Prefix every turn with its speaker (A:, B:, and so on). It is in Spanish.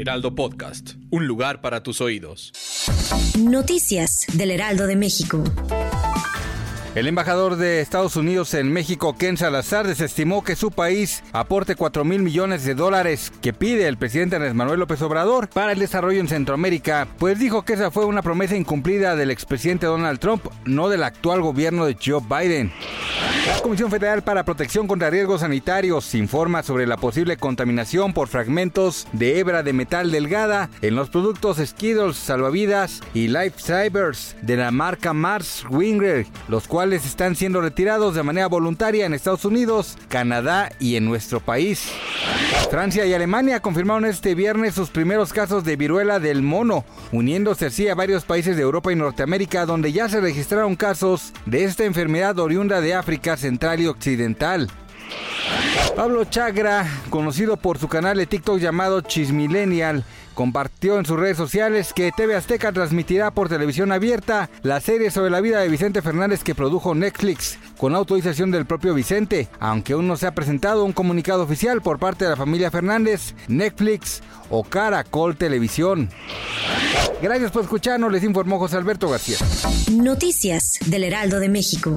A: Heraldo Podcast. Un lugar para tus oídos.
B: Noticias del Heraldo de México.
C: El embajador de Estados Unidos en México, Ken Salazar, desestimó que su país aporte 4 mil millones de dólares que pide el presidente Andrés Manuel López Obrador para el desarrollo en Centroamérica, pues dijo que esa fue una promesa incumplida del expresidente Donald Trump, no del actual gobierno de Joe Biden. La Comisión Federal para Protección contra Riesgos Sanitarios informa sobre la posible contaminación por fragmentos de hebra de metal delgada en los productos Skittles, salvavidas y Lifesavers de la marca Mars Winger, los cuales cuales están siendo retirados de manera voluntaria en Estados Unidos, Canadá y en nuestro país. Francia y Alemania confirmaron este viernes sus primeros casos de viruela del mono, uniéndose así a varios países de Europa y Norteamérica donde ya se registraron casos de esta enfermedad oriunda de África Central y Occidental. Pablo Chagra, conocido por su canal de TikTok llamado Chismillennial, compartió en sus redes sociales que TV Azteca transmitirá por televisión abierta la serie sobre la vida de Vicente Fernández que produjo Netflix, con autorización del propio Vicente, aunque aún no se ha presentado un comunicado oficial por parte de la familia Fernández, Netflix o Caracol Televisión. Gracias por escucharnos, les informó José Alberto García.
B: Noticias del Heraldo de México.